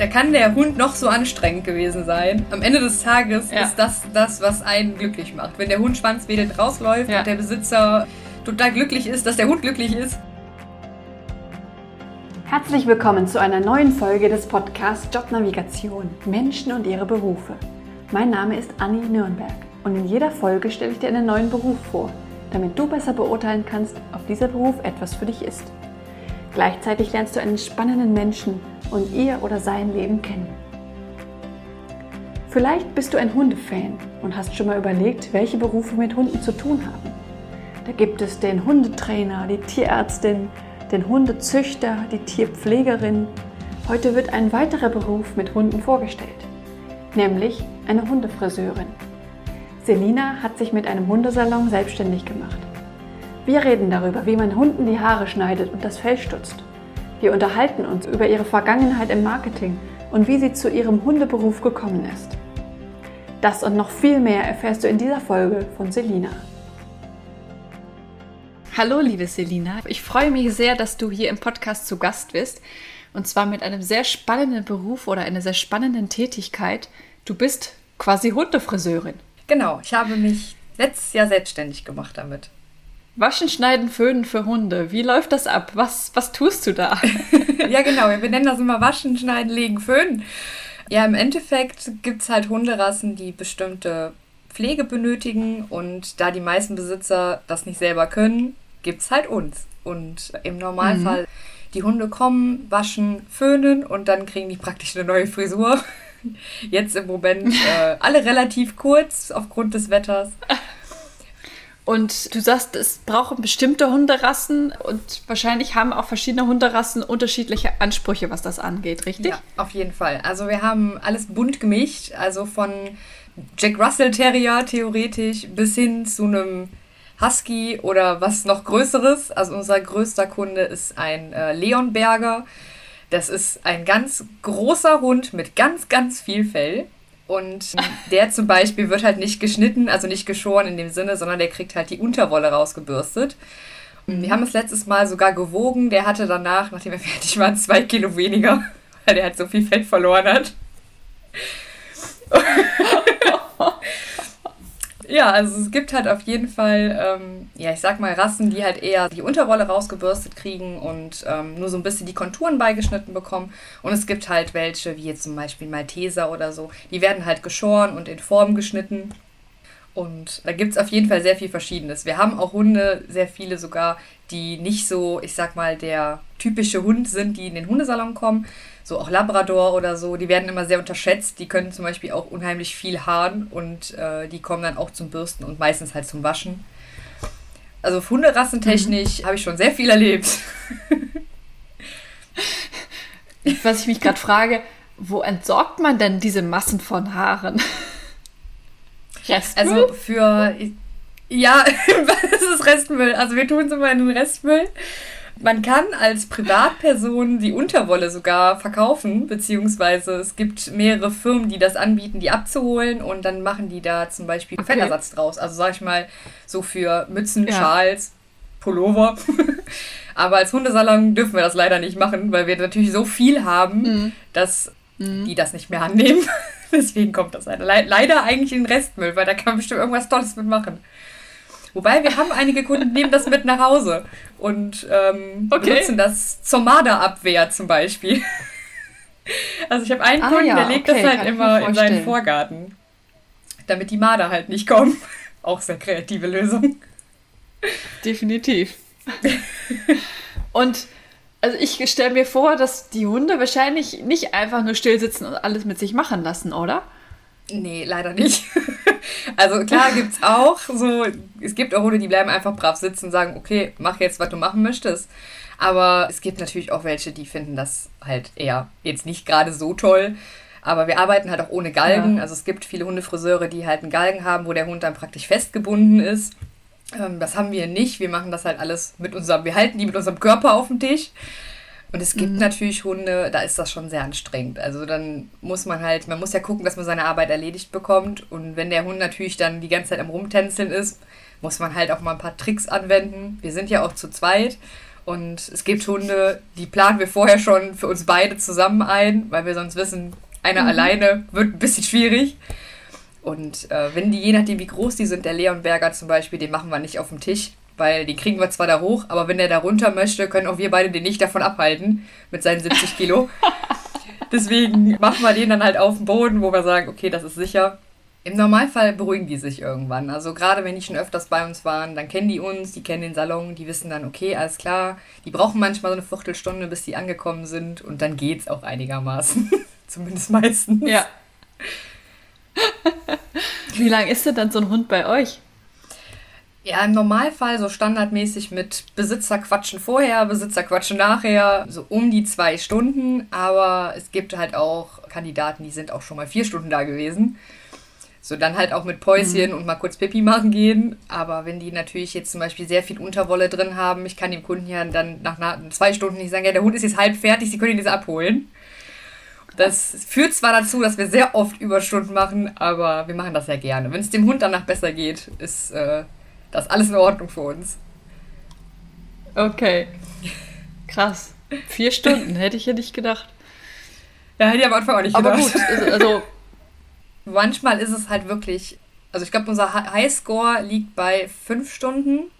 Da kann der Hund noch so anstrengend gewesen sein. Am Ende des Tages ja. ist das das, was einen glücklich macht. Wenn der Hund schwanzwedelnd rausläuft ja. und der Besitzer total glücklich ist, dass der Hund glücklich ist. Herzlich willkommen zu einer neuen Folge des Podcasts Jobnavigation Menschen und ihre Berufe. Mein Name ist Anni Nürnberg und in jeder Folge stelle ich dir einen neuen Beruf vor, damit du besser beurteilen kannst, ob dieser Beruf etwas für dich ist. Gleichzeitig lernst du einen spannenden Menschen und ihr oder sein Leben kennen. Vielleicht bist du ein Hundefan und hast schon mal überlegt, welche Berufe mit Hunden zu tun haben. Da gibt es den Hundetrainer, die Tierärztin, den Hundezüchter, die Tierpflegerin. Heute wird ein weiterer Beruf mit Hunden vorgestellt, nämlich eine Hundefriseurin. Selina hat sich mit einem Hundesalon selbstständig gemacht. Wir reden darüber, wie man Hunden die Haare schneidet und das Fell stutzt. Wir unterhalten uns über ihre Vergangenheit im Marketing und wie sie zu ihrem Hundeberuf gekommen ist. Das und noch viel mehr erfährst du in dieser Folge von Selina. Hallo, liebe Selina. Ich freue mich sehr, dass du hier im Podcast zu Gast bist. Und zwar mit einem sehr spannenden Beruf oder einer sehr spannenden Tätigkeit. Du bist quasi Hundefriseurin. Genau, ich habe mich letztes Jahr selbstständig gemacht damit. Waschen, Schneiden, Föhnen für Hunde. Wie läuft das ab? Was, was tust du da? ja, genau. Wir nennen das immer Waschen, Schneiden, Legen, Föhnen. Ja, im Endeffekt gibt es halt Hunderassen, die bestimmte Pflege benötigen. Und da die meisten Besitzer das nicht selber können, gibt es halt uns. Und im Normalfall, mhm. die Hunde kommen, waschen, föhnen und dann kriegen die praktisch eine neue Frisur. Jetzt im Moment äh, alle relativ kurz aufgrund des Wetters. Und du sagst, es brauchen bestimmte Hunderassen und wahrscheinlich haben auch verschiedene Hunderassen unterschiedliche Ansprüche, was das angeht, richtig? Ja, auf jeden Fall. Also wir haben alles bunt gemischt, also von Jack Russell Terrier theoretisch bis hin zu einem Husky oder was noch Größeres. Also unser größter Kunde ist ein äh, Leonberger. Das ist ein ganz großer Hund mit ganz, ganz viel Fell. Und der zum Beispiel wird halt nicht geschnitten, also nicht geschoren in dem Sinne, sondern der kriegt halt die Unterwolle rausgebürstet. Und wir haben es letztes Mal sogar gewogen. Der hatte danach, nachdem er fertig war, zwei Kilo weniger, weil der halt so viel Fett verloren hat. Ja, also es gibt halt auf jeden Fall, ähm, ja, ich sag mal, Rassen, die halt eher die Unterwolle rausgebürstet kriegen und ähm, nur so ein bisschen die Konturen beigeschnitten bekommen. Und es gibt halt welche, wie jetzt zum Beispiel Malteser oder so, die werden halt geschoren und in Form geschnitten. Und da gibt es auf jeden Fall sehr viel Verschiedenes. Wir haben auch Hunde, sehr viele sogar, die nicht so, ich sag mal, der typische Hund sind, die in den Hundesalon kommen, so auch Labrador oder so, die werden immer sehr unterschätzt. Die können zum Beispiel auch unheimlich viel haaren und äh, die kommen dann auch zum Bürsten und meistens halt zum Waschen. Also Hunderassentechnisch mhm. habe ich schon sehr viel erlebt. Was ich mich gerade frage, wo entsorgt man denn diese Massen von Haaren? Restmüll? Also für ja, das ist Restmüll. Also wir tun es immer in den Restmüll. Man kann als Privatperson die Unterwolle sogar verkaufen, beziehungsweise es gibt mehrere Firmen, die das anbieten, die abzuholen und dann machen die da zum Beispiel okay. Fettersatz draus. Also sag ich mal, so für Mützen, ja. Schals, Pullover. Aber als Hundesalon dürfen wir das leider nicht machen, weil wir natürlich so viel haben, mhm. dass mhm. die das nicht mehr annehmen. Deswegen kommt das leider eigentlich in den Restmüll, weil da kann man bestimmt irgendwas Tolles mitmachen. Wobei wir haben einige Kunden, die nehmen das mit nach Hause und ähm, okay. benutzen das zur Marderabwehr zum Beispiel. Also ich habe einen ah, Kunden, ja, der legt okay, das halt immer in seinen Vorgarten, damit die Marder halt nicht kommen. Auch sehr kreative Lösung. Definitiv. Und also ich stelle mir vor, dass die Hunde wahrscheinlich nicht einfach nur still sitzen und alles mit sich machen lassen, oder? Nee, leider nicht. also klar gibt es auch so, es gibt auch Hunde, die bleiben einfach brav sitzen und sagen, okay, mach jetzt, was du machen möchtest. Aber es gibt natürlich auch welche, die finden das halt eher jetzt nicht gerade so toll. Aber wir arbeiten halt auch ohne Galgen. Ja. Also es gibt viele Hundefriseure, die halt einen Galgen haben, wo der Hund dann praktisch festgebunden ist. Ähm, das haben wir nicht. Wir machen das halt alles mit unserem, wir halten die mit unserem Körper auf dem Tisch. Und es gibt mhm. natürlich Hunde, da ist das schon sehr anstrengend. Also dann muss man halt, man muss ja gucken, dass man seine Arbeit erledigt bekommt. Und wenn der Hund natürlich dann die ganze Zeit am Rumtänzeln ist, muss man halt auch mal ein paar Tricks anwenden. Wir sind ja auch zu zweit. Und es gibt Hunde, die planen wir vorher schon für uns beide zusammen ein, weil wir sonst wissen, einer mhm. alleine wird ein bisschen schwierig. Und äh, wenn die, je nachdem wie groß die sind, der Leonberger zum Beispiel, den machen wir nicht auf dem Tisch, weil den kriegen wir zwar da hoch, aber wenn der da runter möchte, können auch wir beide den nicht davon abhalten mit seinen 70 Kilo. Deswegen machen wir den dann halt auf dem Boden, wo wir sagen, okay, das ist sicher. Im Normalfall beruhigen die sich irgendwann. Also gerade wenn die schon öfters bei uns waren, dann kennen die uns, die kennen den Salon, die wissen dann, okay, alles klar. Die brauchen manchmal so eine Viertelstunde, bis die angekommen sind und dann geht's auch einigermaßen. Zumindest meistens. Ja. Wie lang ist denn dann so ein Hund bei euch? Ja, im Normalfall so standardmäßig mit Besitzer quatschen vorher, Besitzer quatschen nachher, so um die zwei Stunden. Aber es gibt halt auch Kandidaten, die sind auch schon mal vier Stunden da gewesen. So dann halt auch mit Päuschen mhm. und mal kurz Pipi machen gehen. Aber wenn die natürlich jetzt zum Beispiel sehr viel Unterwolle drin haben, ich kann dem Kunden ja dann nach zwei Stunden nicht sagen, ja, der Hund ist jetzt halb fertig, Sie können ihn jetzt abholen. Das führt zwar dazu, dass wir sehr oft Überstunden machen, aber wir machen das ja gerne. Wenn es dem Hund danach besser geht, ist äh, das alles in Ordnung für uns. Okay. Krass. Vier Stunden hätte ich ja nicht gedacht. Ja, hätte ich am Anfang auch nicht gedacht. Aber gut, also, also manchmal ist es halt wirklich, also ich glaube, unser Highscore liegt bei fünf Stunden.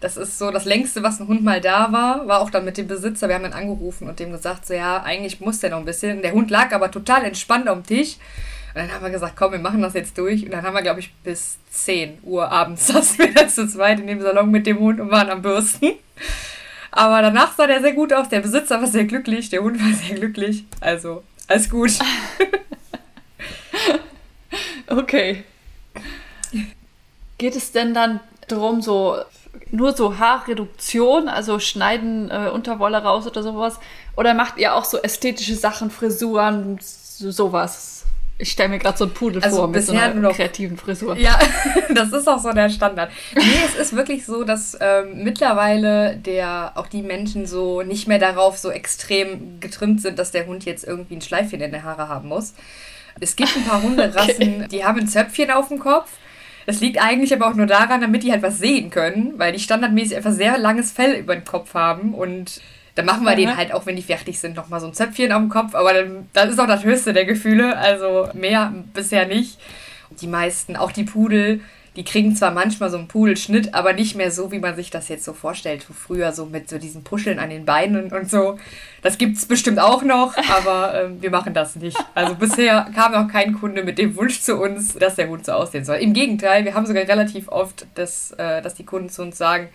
Das ist so das längste, was ein Hund mal da war. War auch dann mit dem Besitzer. Wir haben ihn angerufen und dem gesagt, so ja, eigentlich muss der noch ein bisschen. Der Hund lag aber total entspannt am Tisch. Und dann haben wir gesagt, komm, wir machen das jetzt durch. Und dann haben wir, glaube ich, bis 10 Uhr abends saßen wir dann zu zweit in dem Salon mit dem Hund und waren am Bürsten. Aber danach sah der sehr gut aus. Der Besitzer war sehr glücklich, der Hund war sehr glücklich. Also, alles gut. okay. Geht es denn dann darum, so nur so Haarreduktion, also schneiden äh, Unterwolle raus oder sowas? Oder macht ihr auch so ästhetische Sachen, Frisuren, so, sowas? Ich stelle mir gerade so einen Pudel also vor mit so einer noch, kreativen Frisur. Ja, das ist auch so der Standard. Nee, es ist wirklich so, dass ähm, mittlerweile der auch die Menschen so nicht mehr darauf so extrem getrimmt sind, dass der Hund jetzt irgendwie ein Schleifchen in der Haare haben muss. Es gibt ein paar Hunderassen, okay. die haben ein Zöpfchen auf dem Kopf. Das liegt eigentlich aber auch nur daran, damit die halt was sehen können, weil die standardmäßig einfach sehr langes Fell über den Kopf haben und dann machen wir mhm. denen halt auch, wenn die fertig sind, nochmal so ein Zöpfchen auf dem Kopf, aber dann, das ist auch das höchste der Gefühle, also mehr bisher nicht. Die meisten, auch die Pudel, die kriegen zwar manchmal so einen Pudelschnitt, aber nicht mehr so, wie man sich das jetzt so vorstellt. So früher so mit so diesen Puscheln an den Beinen und so. Das gibt es bestimmt auch noch, aber ähm, wir machen das nicht. Also bisher kam noch kein Kunde mit dem Wunsch zu uns, dass der Hund so aussehen soll. Im Gegenteil, wir haben sogar relativ oft, dass, äh, dass die Kunden zu uns sagen,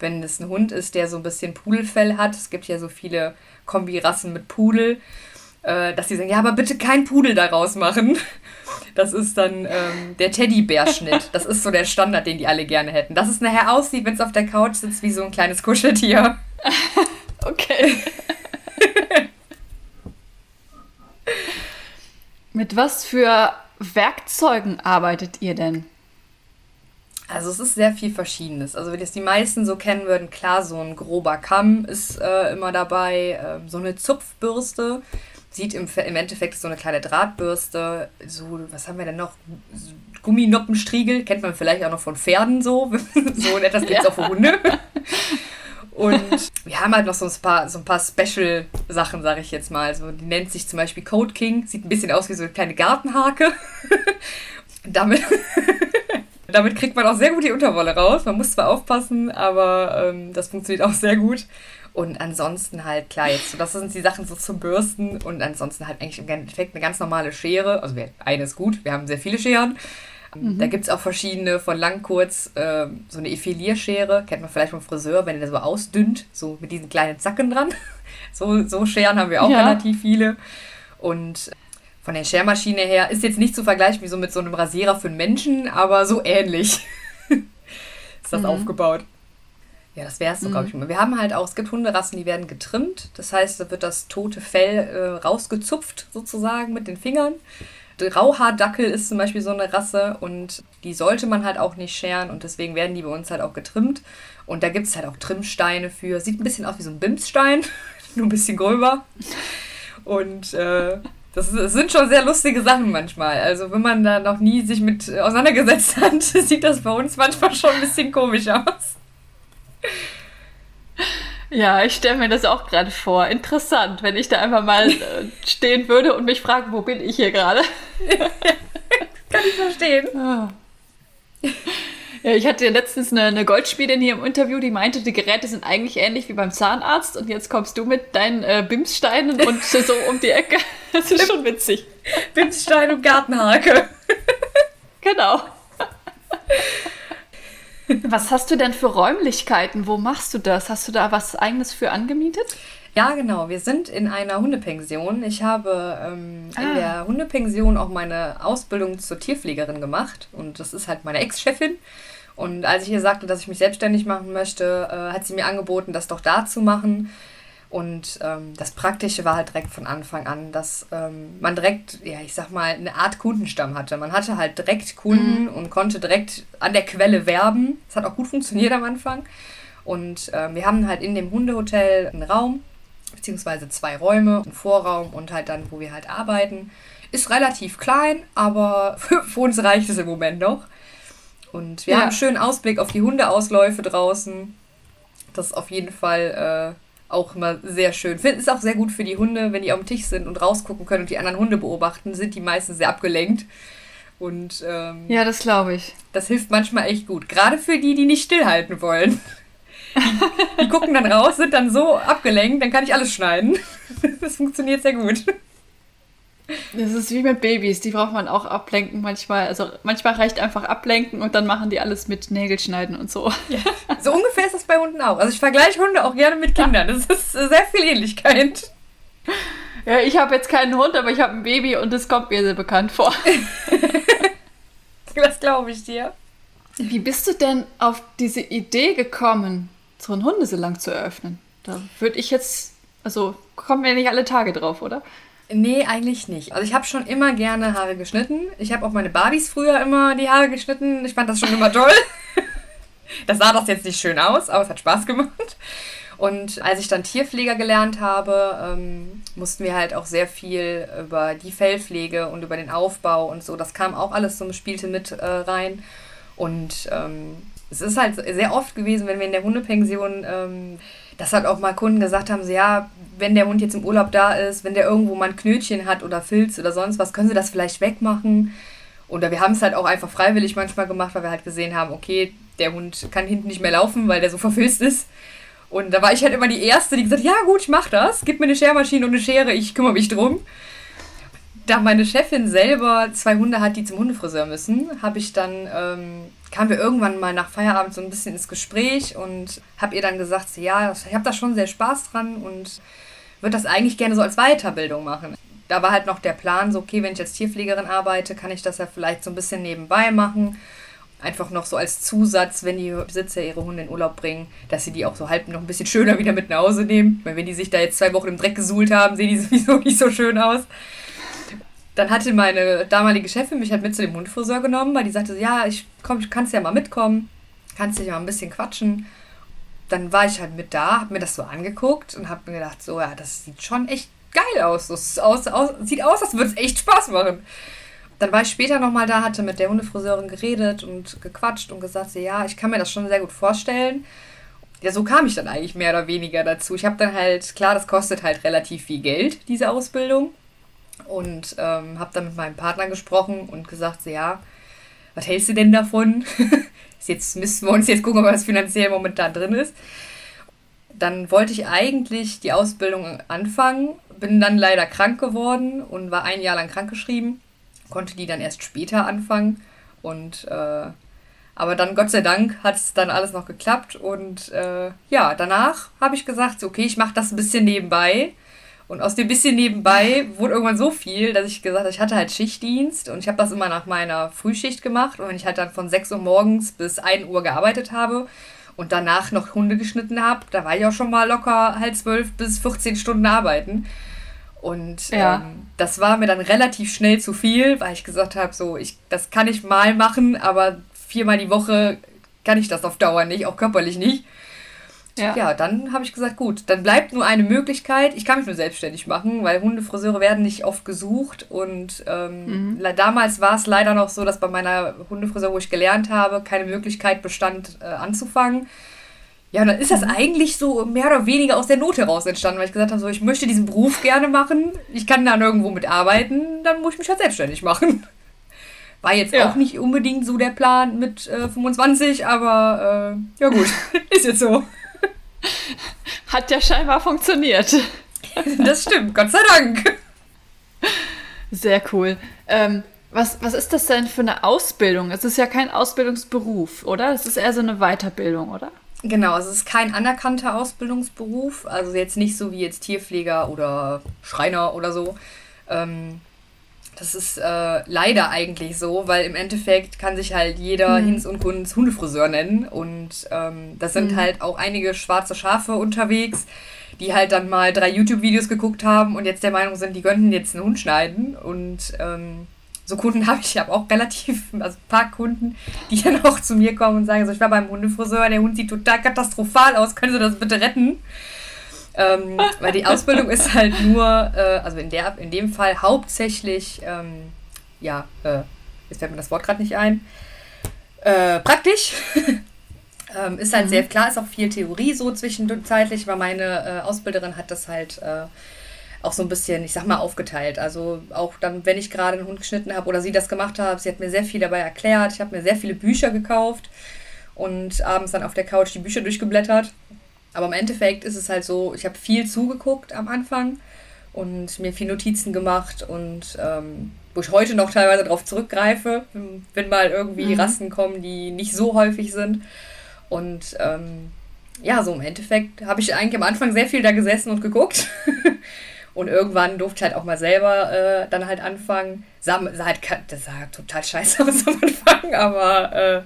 wenn es ein Hund ist, der so ein bisschen Pudelfell hat, es gibt ja so viele Kombirassen mit Pudel, äh, dass sie sagen, ja, aber bitte kein Pudel daraus machen. Das ist dann ähm, der Teddybärschnitt. Das ist so der Standard, den die alle gerne hätten. Dass es nachher aussieht, wenn es auf der Couch sitzt, wie so ein kleines Kuscheltier. okay. Mit was für Werkzeugen arbeitet ihr denn? Also es ist sehr viel Verschiedenes. Also wenn jetzt die meisten so kennen würden, klar, so ein grober Kamm ist äh, immer dabei, äh, so eine Zupfbürste, sieht im, im Endeffekt so eine kleine Drahtbürste, so, was haben wir denn noch? Gumminoppenstriegel, kennt man vielleicht auch noch von Pferden so. so etwas gibt es ja. auch für Hunde. Und wir haben halt noch so ein paar, so ein paar Special-Sachen, sage ich jetzt mal. Also, die nennt sich zum Beispiel Code King, sieht ein bisschen aus wie so eine kleine Gartenhake. damit, damit kriegt man auch sehr gut die Unterwolle raus. Man muss zwar aufpassen, aber ähm, das funktioniert auch sehr gut. Und ansonsten halt, klar, jetzt, so, das sind die Sachen so zum Bürsten und ansonsten halt eigentlich im Endeffekt eine ganz normale Schere. Also eine ist gut, wir haben sehr viele Scheren. Mhm. Da gibt es auch verschiedene von lang, kurz, äh, so eine Effilierschere, kennt man vielleicht vom Friseur, wenn der so ausdünnt, so mit diesen kleinen Zacken dran. so, so Scheren haben wir auch ja. relativ viele. Und von der Schermaschine her ist jetzt nicht zu vergleichen wie so mit so einem Rasierer für einen Menschen, aber so ähnlich ist das mhm. aufgebaut. Ja, das wäre es so, mhm. glaube ich. Wir haben halt auch, es gibt Hunderassen, die werden getrimmt. Das heißt, da wird das tote Fell äh, rausgezupft, sozusagen, mit den Fingern. Der Rauhaardackel ist zum Beispiel so eine Rasse und die sollte man halt auch nicht scheren und deswegen werden die bei uns halt auch getrimmt. Und da gibt es halt auch Trimmsteine für. Sieht ein bisschen aus wie so ein Bimsstein, nur ein bisschen gröber. Und äh, das, das, sind schon sehr lustige Sachen manchmal. Also wenn man da noch nie sich mit auseinandergesetzt hat, sieht das bei uns manchmal schon ein bisschen komisch aus. Ja, ich stelle mir das auch gerade vor. Interessant, wenn ich da einfach mal äh, stehen würde und mich frage, wo bin ich hier gerade? Kann ich verstehen. Ah. Ja, ich hatte letztens eine, eine Goldspielin hier im Interview, die meinte, die Geräte sind eigentlich ähnlich wie beim Zahnarzt und jetzt kommst du mit deinen äh, Bimssteinen und so um die Ecke. Das ist schon witzig. Bimsstein und Gartenhake. genau. Was hast du denn für Räumlichkeiten? Wo machst du das? Hast du da was eigenes für angemietet? Ja, genau. Wir sind in einer Hundepension. Ich habe ähm, ah. in der Hundepension auch meine Ausbildung zur Tierpflegerin gemacht. Und das ist halt meine Ex-Chefin. Und als ich ihr sagte, dass ich mich selbstständig machen möchte, äh, hat sie mir angeboten, das doch da zu machen. Und ähm, das Praktische war halt direkt von Anfang an, dass ähm, man direkt, ja, ich sag mal, eine Art Kundenstamm hatte. Man hatte halt direkt Kunden mhm. und konnte direkt an der Quelle werben. Das hat auch gut funktioniert am Anfang. Und ähm, wir haben halt in dem Hundehotel einen Raum, beziehungsweise zwei Räume, einen Vorraum und halt dann, wo wir halt arbeiten. Ist relativ klein, aber für uns reicht es im Moment noch. Und wir ja. haben einen schönen Ausblick auf die Hundeausläufe draußen. Das ist auf jeden Fall äh, auch immer sehr schön. Finden es auch sehr gut für die Hunde, wenn die auf dem Tisch sind und rausgucken können und die anderen Hunde beobachten, sind die meistens sehr abgelenkt. Und ähm, ja, das glaube ich. Das hilft manchmal echt gut. Gerade für die, die nicht stillhalten wollen. Die, die gucken dann raus, sind dann so abgelenkt, dann kann ich alles schneiden. Das funktioniert sehr gut. Das ist wie mit Babys, die braucht man auch ablenken manchmal. Also manchmal reicht einfach ablenken und dann machen die alles mit Nägelschneiden und so. Ja, so ungefähr ist das bei Hunden auch. Also ich vergleiche Hunde auch gerne mit Kindern. Das ist sehr viel Ähnlichkeit. Ja, ich habe jetzt keinen Hund, aber ich habe ein Baby und das kommt mir sehr bekannt vor. das glaube ich dir. Wie bist du denn auf diese Idee gekommen, so einen Hundesalon zu eröffnen? Da würde ich jetzt, also kommen wir nicht alle Tage drauf, oder? Nee, eigentlich nicht. Also ich habe schon immer gerne Haare geschnitten. Ich habe auch meine Barbies früher immer die Haare geschnitten. Ich fand das schon immer toll. das sah das jetzt nicht schön aus, aber es hat Spaß gemacht. Und als ich dann Tierpfleger gelernt habe, ähm, mussten wir halt auch sehr viel über die Fellpflege und über den Aufbau und so. Das kam auch alles so, spielte mit äh, rein. Und ähm, es ist halt sehr oft gewesen, wenn wir in der Hundepension ähm, dass halt auch mal Kunden gesagt haben, so, ja, wenn der Hund jetzt im Urlaub da ist, wenn der irgendwo mal ein Knötchen hat oder Filz oder sonst was, können sie das vielleicht wegmachen? Oder wir haben es halt auch einfach freiwillig manchmal gemacht, weil wir halt gesehen haben, okay, der Hund kann hinten nicht mehr laufen, weil der so verfilzt ist. Und da war ich halt immer die Erste, die gesagt hat, ja gut, ich mach das, gib mir eine Schermaschine und eine Schere, ich kümmere mich drum da meine Chefin selber zwei Hunde hat, die zum Hundefriseur müssen, habe ich dann, ähm, kamen wir irgendwann mal nach Feierabend so ein bisschen ins Gespräch und habe ihr dann gesagt, ja, ich habe da schon sehr Spaß dran und würde das eigentlich gerne so als Weiterbildung machen. Da war halt noch der Plan, so okay, wenn ich als Tierpflegerin arbeite, kann ich das ja vielleicht so ein bisschen nebenbei machen. Einfach noch so als Zusatz, wenn die Besitzer ihre Hunde in Urlaub bringen, dass sie die auch so halb noch ein bisschen schöner wieder mit nach Hause nehmen. Weil wenn die sich da jetzt zwei Wochen im Dreck gesuhlt haben, sehen die sowieso nicht so schön aus dann hatte meine damalige Chefin mich halt mit zu dem Hundefriseur genommen, weil die sagte, ja, ich komm, kannst ja mal mitkommen, kannst dich mal ein bisschen quatschen. Dann war ich halt mit da, hab mir das so angeguckt und hab mir gedacht, so, ja, das sieht schon echt geil aus. Das aus, aus sieht aus, als würde es echt Spaß machen. Dann war ich später nochmal da, hatte mit der Hundefriseurin geredet und gequatscht und gesagt, ja, ich kann mir das schon sehr gut vorstellen. Ja, so kam ich dann eigentlich mehr oder weniger dazu. Ich habe dann halt, klar, das kostet halt relativ viel Geld, diese Ausbildung und ähm, habe dann mit meinem Partner gesprochen und gesagt, so, ja, was hältst du denn davon? jetzt müssen wir uns jetzt gucken, das finanziell momentan drin ist. Dann wollte ich eigentlich die Ausbildung anfangen, bin dann leider krank geworden und war ein Jahr lang krankgeschrieben, konnte die dann erst später anfangen und äh, aber dann Gott sei Dank hat es dann alles noch geklappt und äh, ja, danach habe ich gesagt, okay, ich mache das ein bisschen nebenbei und aus dem bisschen nebenbei wurde irgendwann so viel, dass ich gesagt habe, ich hatte halt Schichtdienst und ich habe das immer nach meiner Frühschicht gemacht. Und wenn ich halt dann von 6 Uhr morgens bis 1 Uhr gearbeitet habe und danach noch Hunde geschnitten habe, da war ich auch schon mal locker halt 12 bis 14 Stunden arbeiten. Und ja. ähm, das war mir dann relativ schnell zu viel, weil ich gesagt habe, so, ich, das kann ich mal machen, aber viermal die Woche kann ich das auf Dauer nicht, auch körperlich nicht. Ja, ja dann habe ich gesagt, gut, dann bleibt nur eine Möglichkeit. Ich kann mich nur selbstständig machen, weil Hundefriseure werden nicht oft gesucht. Und ähm, mhm. damals war es leider noch so, dass bei meiner Hundefriseur, wo ich gelernt habe, keine Möglichkeit bestand, äh, anzufangen. Ja, und dann ist das mhm. eigentlich so mehr oder weniger aus der Not heraus entstanden, weil ich gesagt habe, so, ich möchte diesen Beruf gerne machen, ich kann da nirgendwo mitarbeiten, dann muss ich mich halt selbstständig machen. War jetzt ja. auch nicht unbedingt so der Plan mit äh, 25, aber äh, ja gut, ist jetzt so. Hat ja scheinbar funktioniert. das stimmt, Gott sei Dank. Sehr cool. Ähm, was, was ist das denn für eine Ausbildung? Es ist ja kein Ausbildungsberuf, oder? Es ist eher so eine Weiterbildung, oder? Genau, es ist kein anerkannter Ausbildungsberuf. Also jetzt nicht so wie jetzt Tierpfleger oder Schreiner oder so. Ähm, das ist äh, leider eigentlich so, weil im Endeffekt kann sich halt jeder mhm. Hinz und Kunz Hundefriseur nennen. Und ähm, das sind mhm. halt auch einige schwarze Schafe unterwegs, die halt dann mal drei YouTube-Videos geguckt haben und jetzt der Meinung sind, die könnten jetzt einen Hund schneiden. Und ähm, so Kunden habe ich, ich habe auch relativ, also ein paar Kunden, die dann auch zu mir kommen und sagen, so, ich war beim Hundefriseur, der Hund sieht total katastrophal aus, können Sie das bitte retten? Ähm, weil die Ausbildung ist halt nur, äh, also in, der, in dem Fall hauptsächlich, ähm, ja, äh, jetzt fällt mir das Wort gerade nicht ein, äh, praktisch. ähm, ist halt mhm. sehr klar, ist auch viel Theorie so zwischenzeitlich, weil meine äh, Ausbilderin hat das halt äh, auch so ein bisschen, ich sag mal, aufgeteilt. Also auch dann, wenn ich gerade einen Hund geschnitten habe oder sie das gemacht hat, sie hat mir sehr viel dabei erklärt. Ich habe mir sehr viele Bücher gekauft und abends dann auf der Couch die Bücher durchgeblättert. Aber im Endeffekt ist es halt so, ich habe viel zugeguckt am Anfang und mir viel Notizen gemacht und ähm, wo ich heute noch teilweise darauf zurückgreife, wenn mal irgendwie mhm. Rassen kommen, die nicht so häufig sind. Und ähm, ja, so im Endeffekt habe ich eigentlich am Anfang sehr viel da gesessen und geguckt. und irgendwann durfte ich halt auch mal selber äh, dann halt anfangen. Sah, sah halt, das sah total scheiße aus am Anfang, aber äh,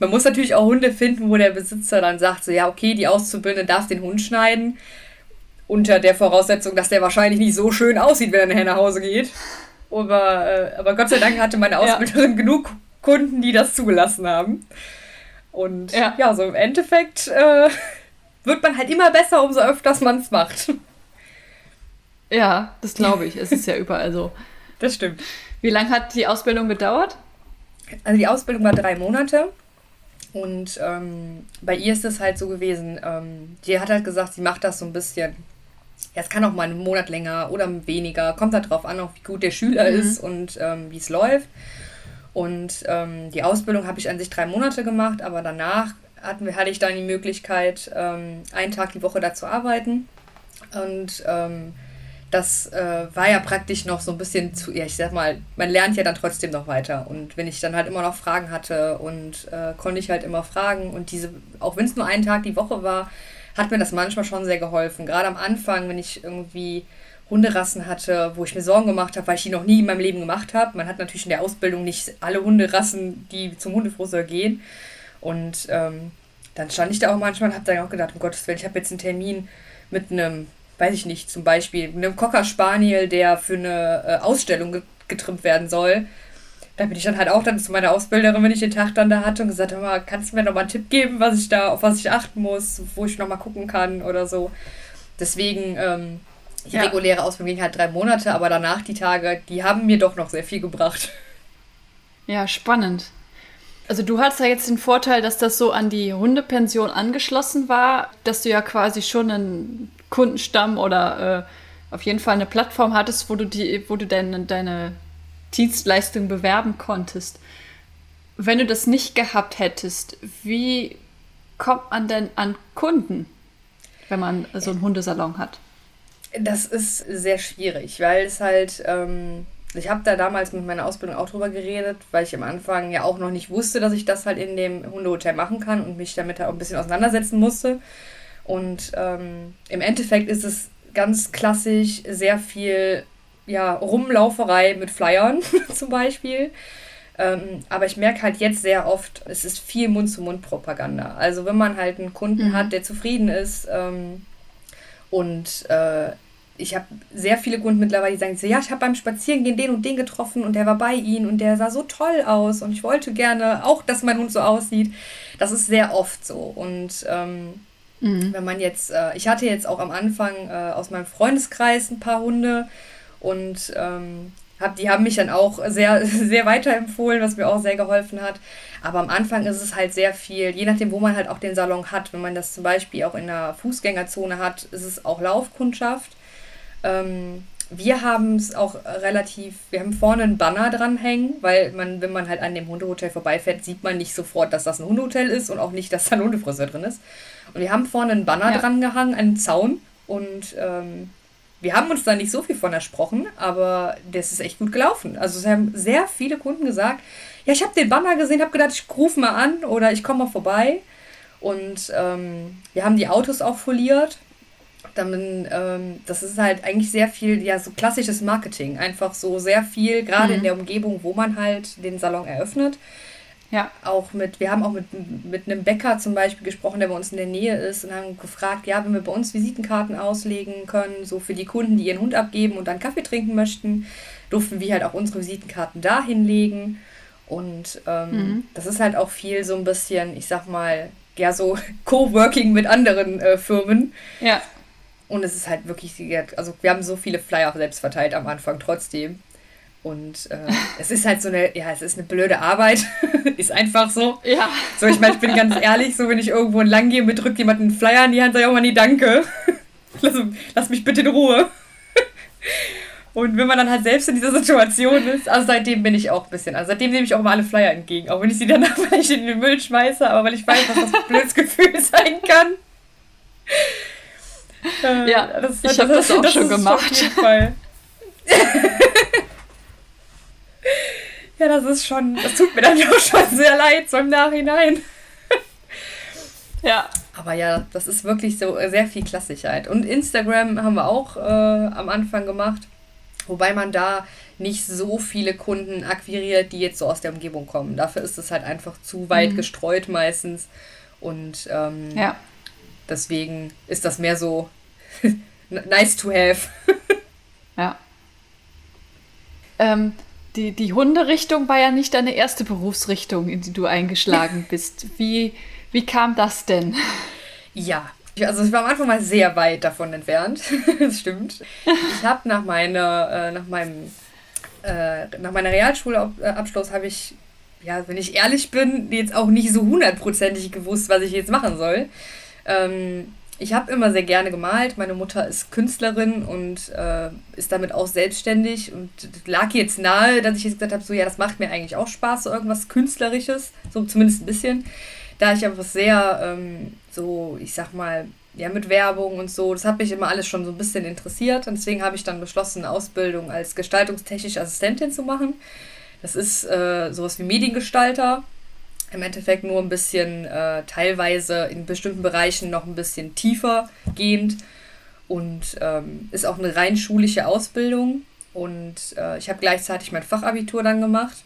man muss natürlich auch Hunde finden, wo der Besitzer dann sagt, so ja, okay, die Auszubildende darf den Hund schneiden. Unter der Voraussetzung, dass der wahrscheinlich nicht so schön aussieht, wenn er nachher nach Hause geht. Aber, äh, aber Gott sei Dank hatte meine Ausbilderin ja. genug Kunden, die das zugelassen haben. Und ja, ja so im Endeffekt äh, wird man halt immer besser, umso öfters man es macht. Ja, das glaube ich. Es ist ja überall so. Das stimmt. Wie lange hat die Ausbildung gedauert? Also die Ausbildung war drei Monate. Und ähm, bei ihr ist es halt so gewesen, ähm, die hat halt gesagt, sie macht das so ein bisschen. Ja, es kann auch mal einen Monat länger oder weniger. Kommt halt drauf an, auch wie gut der Schüler mhm. ist und ähm, wie es läuft. Und ähm, die Ausbildung habe ich an sich drei Monate gemacht, aber danach hatten wir, hatte ich dann die Möglichkeit, ähm, einen Tag die Woche da zu arbeiten. Und ähm, das äh, war ja praktisch noch so ein bisschen zu, ja, ich sag mal, man lernt ja dann trotzdem noch weiter. Und wenn ich dann halt immer noch Fragen hatte und äh, konnte ich halt immer fragen und diese, auch wenn es nur einen Tag die Woche war, hat mir das manchmal schon sehr geholfen. Gerade am Anfang, wenn ich irgendwie Hunderassen hatte, wo ich mir Sorgen gemacht habe, weil ich die noch nie in meinem Leben gemacht habe. Man hat natürlich in der Ausbildung nicht alle Hunderassen, die zum Hundefriseur gehen. Und ähm, dann stand ich da auch manchmal und habe dann auch gedacht, um Gottes Willen, ich habe jetzt einen Termin mit einem weiß ich nicht, zum Beispiel einem Cocker Spaniel, der für eine äh, Ausstellung getrimmt werden soll. Da bin ich dann halt auch dann zu meiner Ausbilderin, wenn ich den Tag dann da hatte und gesagt, hör mal, kannst du mir noch mal einen Tipp geben, was ich da, auf was ich achten muss, wo ich noch mal gucken kann oder so. Deswegen, ähm, die ja. reguläre Ausbildung ging halt drei Monate, aber danach die Tage, die haben mir doch noch sehr viel gebracht. Ja, spannend. Also du hast ja jetzt den Vorteil, dass das so an die Hundepension angeschlossen war, dass du ja quasi schon einen Kundenstamm oder äh, auf jeden Fall eine Plattform hattest, wo du die, wo du deine, deine Dienstleistung bewerben konntest. Wenn du das nicht gehabt hättest, wie kommt man denn an Kunden, wenn man so einen Hundesalon hat? Das ist sehr schwierig, weil es halt, ähm, ich habe da damals mit meiner Ausbildung auch drüber geredet, weil ich am Anfang ja auch noch nicht wusste, dass ich das halt in dem Hundehotel machen kann und mich damit auch ein bisschen auseinandersetzen musste. Und ähm, im Endeffekt ist es ganz klassisch sehr viel ja, Rumlauferei mit Flyern zum Beispiel. Ähm, aber ich merke halt jetzt sehr oft, es ist viel Mund-zu-Mund-Propaganda. Also wenn man halt einen Kunden mhm. hat, der zufrieden ist ähm, und äh, ich habe sehr viele Kunden mittlerweile, die sagen so, ja, ich habe beim Spazierengehen den und den getroffen und der war bei ihnen und der sah so toll aus und ich wollte gerne auch, dass mein Hund so aussieht. Das ist sehr oft so und ähm, Mhm. Wenn man jetzt, äh, ich hatte jetzt auch am Anfang äh, aus meinem Freundeskreis ein paar Hunde und ähm, hab, die haben mich dann auch sehr, sehr weiterempfohlen, was mir auch sehr geholfen hat. Aber am Anfang ist es halt sehr viel, je nachdem, wo man halt auch den Salon hat. Wenn man das zum Beispiel auch in der Fußgängerzone hat, ist es auch Laufkundschaft. Ähm, wir haben es auch relativ, wir haben vorne einen Banner dranhängen, weil man, wenn man halt an dem Hundehotel vorbeifährt, sieht man nicht sofort, dass das ein Hundehotel ist und auch nicht, dass da ein Hundefriseur drin ist. Und wir haben vorne einen Banner ja. dran gehangen, einen Zaun und ähm, wir haben uns da nicht so viel von ersprochen, aber das ist echt gut gelaufen. Also es haben sehr viele Kunden gesagt, ja, ich habe den Banner gesehen, habe gedacht, ich rufe mal an oder ich komme mal vorbei. Und ähm, wir haben die Autos auch foliert dann, ähm, das ist halt eigentlich sehr viel, ja, so klassisches Marketing. Einfach so sehr viel, gerade mhm. in der Umgebung, wo man halt den Salon eröffnet. Ja. Auch mit, wir haben auch mit, mit einem Bäcker zum Beispiel gesprochen, der bei uns in der Nähe ist und haben gefragt, ja, wenn wir bei uns Visitenkarten auslegen können, so für die Kunden, die ihren Hund abgeben und dann Kaffee trinken möchten, durften wir halt auch unsere Visitenkarten da hinlegen. Und ähm, mhm. das ist halt auch viel so ein bisschen, ich sag mal, ja, so Coworking mit anderen äh, Firmen. Ja. Und es ist halt wirklich, also wir haben so viele Flyer auch selbst verteilt am Anfang trotzdem. Und äh, es ist halt so eine, ja, es ist eine blöde Arbeit. ist einfach so. Ja. So, ich meine, ich bin ganz ehrlich, so wenn ich irgendwo entlang gehe, mir drückt jemand einen Flyer in die Hand, sage ich auch mal nie Danke. lass, lass mich bitte in Ruhe. Und wenn man dann halt selbst in dieser Situation ist, also seitdem bin ich auch ein bisschen, also seitdem nehme ich auch mal alle Flyer entgegen, auch wenn ich sie danach vielleicht in den Müll schmeiße, aber weil ich weiß, dass das ein blödes Gefühl sein kann. Äh, ja, das, ich habe das, das, auch das schon gemacht. Schon ja, das ist schon, das tut mir dann auch schon sehr leid, so im Nachhinein. ja. Aber ja, das ist wirklich so sehr viel Klassigkeit. Und Instagram haben wir auch äh, am Anfang gemacht, wobei man da nicht so viele Kunden akquiriert, die jetzt so aus der Umgebung kommen. Dafür ist es halt einfach zu weit mhm. gestreut meistens. Und ähm, ja. Deswegen ist das mehr so nice to have. ja. Ähm, die, die Hunderichtung war ja nicht deine erste Berufsrichtung, in die du eingeschlagen bist. Wie, wie kam das denn? Ja, also ich war am Anfang mal sehr weit davon entfernt. das stimmt. Ich habe nach meiner, äh, nach meinem, äh, nach meiner Realschulabschluss habe ich, ja, wenn ich ehrlich bin, jetzt auch nicht so hundertprozentig gewusst, was ich jetzt machen soll. Ähm, ich habe immer sehr gerne gemalt. Meine Mutter ist Künstlerin und äh, ist damit auch selbstständig und lag jetzt nahe, dass ich jetzt gesagt habe, so ja, das macht mir eigentlich auch Spaß, so irgendwas Künstlerisches, so zumindest ein bisschen. Da ich einfach sehr, ähm, so, ich sag mal, ja, mit Werbung und so, das hat mich immer alles schon so ein bisschen interessiert und deswegen habe ich dann beschlossen, eine Ausbildung als gestaltungstechnische Assistentin zu machen. Das ist äh, sowas wie Mediengestalter im Endeffekt nur ein bisschen äh, teilweise in bestimmten Bereichen noch ein bisschen tiefer gehend und ähm, ist auch eine rein schulische Ausbildung. Und äh, ich habe gleichzeitig mein Fachabitur dann gemacht.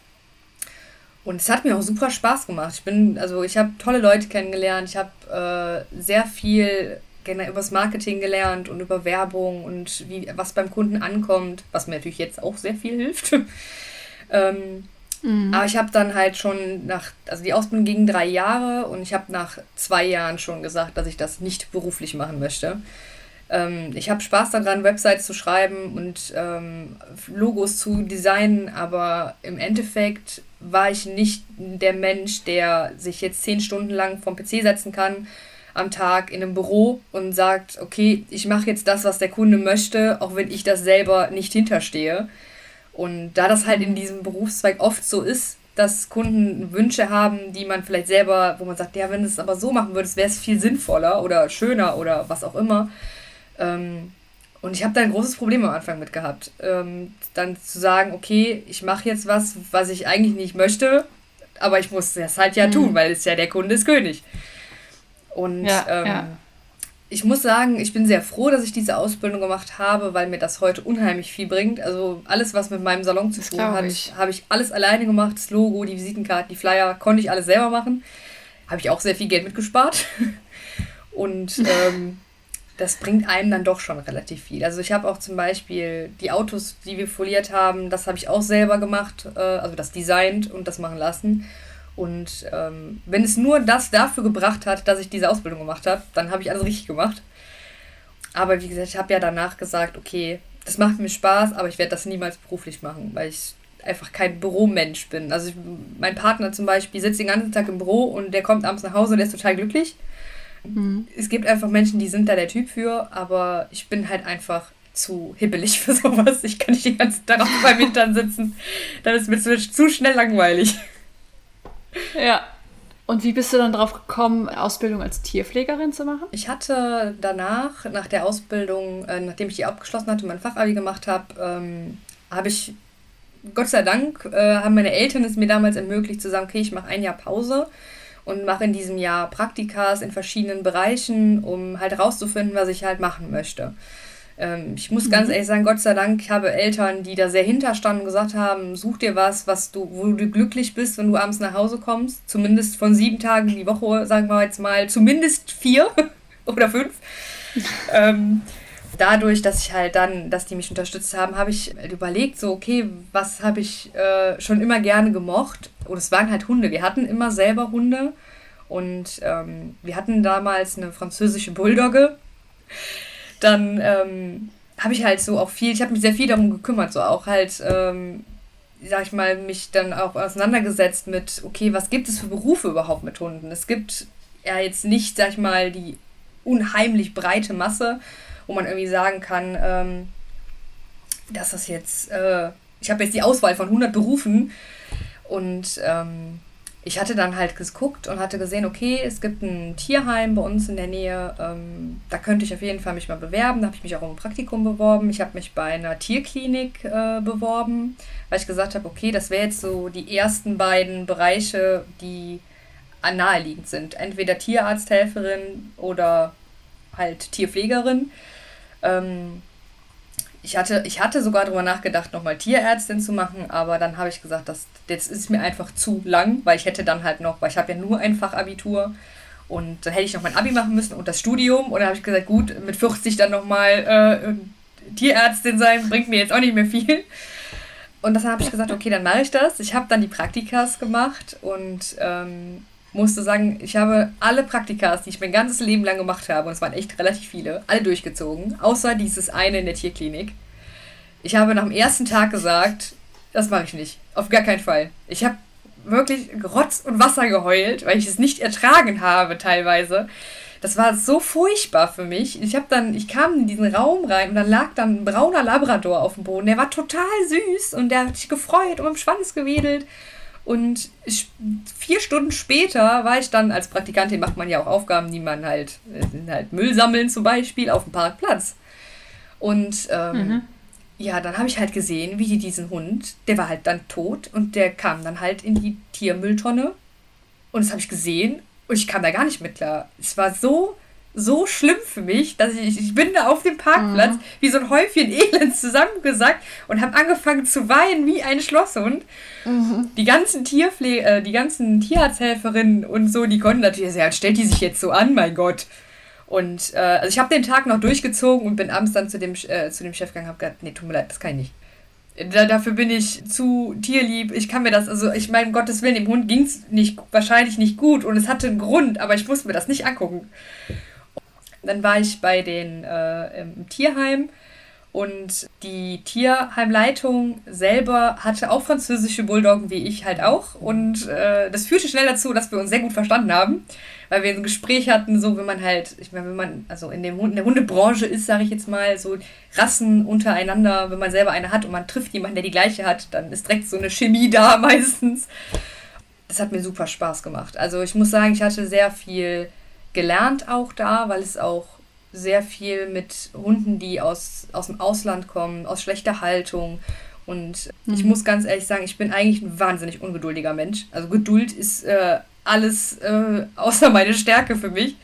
Und es hat mir auch super Spaß gemacht. Ich bin, also ich habe tolle Leute kennengelernt. Ich habe äh, sehr viel über das Marketing gelernt und über Werbung und wie was beim Kunden ankommt, was mir natürlich jetzt auch sehr viel hilft. ähm, Mhm. Aber ich habe dann halt schon nach, also die Ausbildung ging drei Jahre und ich habe nach zwei Jahren schon gesagt, dass ich das nicht beruflich machen möchte. Ähm, ich habe Spaß daran, Websites zu schreiben und ähm, Logos zu designen, aber im Endeffekt war ich nicht der Mensch, der sich jetzt zehn Stunden lang vom PC setzen kann am Tag in einem Büro und sagt, okay, ich mache jetzt das, was der Kunde möchte, auch wenn ich das selber nicht hinterstehe. Und da das halt in diesem Berufszweig oft so ist, dass Kunden Wünsche haben, die man vielleicht selber, wo man sagt, ja, wenn du es aber so machen würdest, wäre es viel sinnvoller oder schöner oder was auch immer. Ähm, und ich habe da ein großes Problem am Anfang mit gehabt. Ähm, dann zu sagen, okay, ich mache jetzt was, was ich eigentlich nicht möchte, aber ich muss das halt ja mhm. tun, weil es ja der Kunde ist König. Und ja, ähm, ja ich muss sagen, ich bin sehr froh, dass ich diese Ausbildung gemacht habe, weil mir das heute unheimlich viel bringt. Also alles, was mit meinem Salon zu tun hat, habe ich alles alleine gemacht. Das Logo, die Visitenkarten, die Flyer, konnte ich alles selber machen. Habe ich auch sehr viel Geld mitgespart. Und ähm, das bringt einem dann doch schon relativ viel. Also ich habe auch zum Beispiel die Autos, die wir foliert haben, das habe ich auch selber gemacht, äh, also das designt und das machen lassen. Und ähm, wenn es nur das dafür gebracht hat, dass ich diese Ausbildung gemacht habe, dann habe ich alles richtig gemacht. Aber wie gesagt, ich habe ja danach gesagt, okay, das macht mir Spaß, aber ich werde das niemals beruflich machen, weil ich einfach kein Büromensch bin. Also ich, mein Partner zum Beispiel sitzt den ganzen Tag im Büro und der kommt abends nach Hause und der ist total glücklich. Mhm. Es gibt einfach Menschen, die sind da der Typ für, aber ich bin halt einfach zu hibbelig für sowas. Ich kann nicht den ganzen Tag auf meinem Hintern sitzen. Dann ist mir zu, zu schnell langweilig. Ja. Und wie bist du dann drauf gekommen, Ausbildung als Tierpflegerin zu machen? Ich hatte danach, nach der Ausbildung, äh, nachdem ich die abgeschlossen hatte und mein Fachabi gemacht habe, ähm, habe ich, Gott sei Dank, äh, haben meine Eltern es mir damals ermöglicht zu sagen, okay, ich mache ein Jahr Pause und mache in diesem Jahr Praktikas in verschiedenen Bereichen, um halt rauszufinden, was ich halt machen möchte. Ähm, ich muss mhm. ganz ehrlich sagen, Gott sei Dank, ich habe Eltern, die da sehr hinterstanden und gesagt haben, such dir was, was du, wo du glücklich bist, wenn du abends nach Hause kommst. Zumindest von sieben Tagen die Woche, sagen wir jetzt mal, zumindest vier oder fünf. ähm, dadurch, dass ich halt dann, dass die mich unterstützt haben, habe ich überlegt, so, okay, was habe ich äh, schon immer gerne gemocht? Und es waren halt Hunde. Wir hatten immer selber Hunde. Und ähm, wir hatten damals eine französische Bulldogge dann ähm, habe ich halt so auch viel, ich habe mich sehr viel darum gekümmert, so auch halt, ähm, sag ich mal, mich dann auch auseinandergesetzt mit, okay, was gibt es für Berufe überhaupt mit Hunden? Es gibt ja jetzt nicht, sag ich mal, die unheimlich breite Masse, wo man irgendwie sagen kann, ähm, dass das jetzt, äh, ich habe jetzt die Auswahl von 100 Berufen und ähm, ich hatte dann halt geguckt und hatte gesehen, okay, es gibt ein Tierheim bei uns in der Nähe, ähm, da könnte ich auf jeden Fall mich mal bewerben. Da habe ich mich auch um ein Praktikum beworben. Ich habe mich bei einer Tierklinik äh, beworben, weil ich gesagt habe, okay, das wäre jetzt so die ersten beiden Bereiche, die naheliegend sind. Entweder Tierarzthelferin oder halt Tierpflegerin. Ähm, ich hatte, ich hatte sogar darüber nachgedacht, nochmal Tierärztin zu machen, aber dann habe ich gesagt, das, jetzt ist mir einfach zu lang, weil ich hätte dann halt noch, weil ich habe ja nur ein Fachabitur und dann hätte ich noch mein Abi machen müssen und das Studium und dann habe ich gesagt, gut, mit 40 dann nochmal äh, Tierärztin sein, bringt mir jetzt auch nicht mehr viel. Und dann habe ich gesagt, okay, dann mache ich das. Ich habe dann die Praktikas gemacht und ähm, musste sagen, ich habe alle Praktikas, die ich mein ganzes Leben lang gemacht habe, und es waren echt relativ viele, alle durchgezogen, außer dieses eine in der Tierklinik. Ich habe nach dem ersten Tag gesagt, das mache ich nicht. Auf gar keinen Fall. Ich habe wirklich Rotz und Wasser geheult, weil ich es nicht ertragen habe teilweise. Das war so furchtbar für mich. Ich habe dann, ich kam in diesen Raum rein und dann lag dann ein brauner Labrador auf dem Boden. Der war total süß und der hat sich gefreut und dem Schwanz gewedelt. Und vier Stunden später war ich dann als Praktikantin, macht man ja auch Aufgaben, die man halt, äh, halt Müll sammeln zum Beispiel, auf dem Parkplatz. Und ähm, mhm. ja, dann habe ich halt gesehen, wie die diesen Hund, der war halt dann tot und der kam dann halt in die Tiermülltonne. Und das habe ich gesehen und ich kam da gar nicht mit klar. Es war so so schlimm für mich, dass ich, ich bin da auf dem Parkplatz mhm. wie so ein Häufchen Elend zusammengesackt und habe angefangen zu weinen wie ein Schlosshund. Mhm. Die ganzen Tierpflege, äh, die ganzen Tierarzthelferinnen und so, die konnten natürlich sagen, stellt die sich jetzt so an, mein Gott. Und äh, also ich habe den Tag noch durchgezogen und bin abends dann zu dem, äh, zu dem Chef gegangen und habe gesagt, nee, tut mir leid, das kann ich nicht. Da, dafür bin ich zu tierlieb. Ich kann mir das, also ich meine, um Gottes Willen, dem Hund ging es nicht, wahrscheinlich nicht gut und es hatte einen Grund, aber ich musste mir das nicht angucken. Dann war ich bei den äh, im Tierheim und die Tierheimleitung selber hatte auch französische Bulldoggen, wie ich halt auch. Und äh, das führte schnell dazu, dass wir uns sehr gut verstanden haben, weil wir ein Gespräch hatten, so wenn man halt, ich meine, wenn man also in, dem in der Hundebranche ist, sage ich jetzt mal, so Rassen untereinander, wenn man selber eine hat und man trifft jemanden, der die gleiche hat, dann ist direkt so eine Chemie da meistens. Das hat mir super Spaß gemacht. Also ich muss sagen, ich hatte sehr viel gelernt auch da, weil es auch sehr viel mit Hunden, die aus, aus dem Ausland kommen, aus schlechter Haltung. Und mhm. ich muss ganz ehrlich sagen, ich bin eigentlich ein wahnsinnig ungeduldiger Mensch. Also Geduld ist äh, alles äh, außer meine Stärke für mich.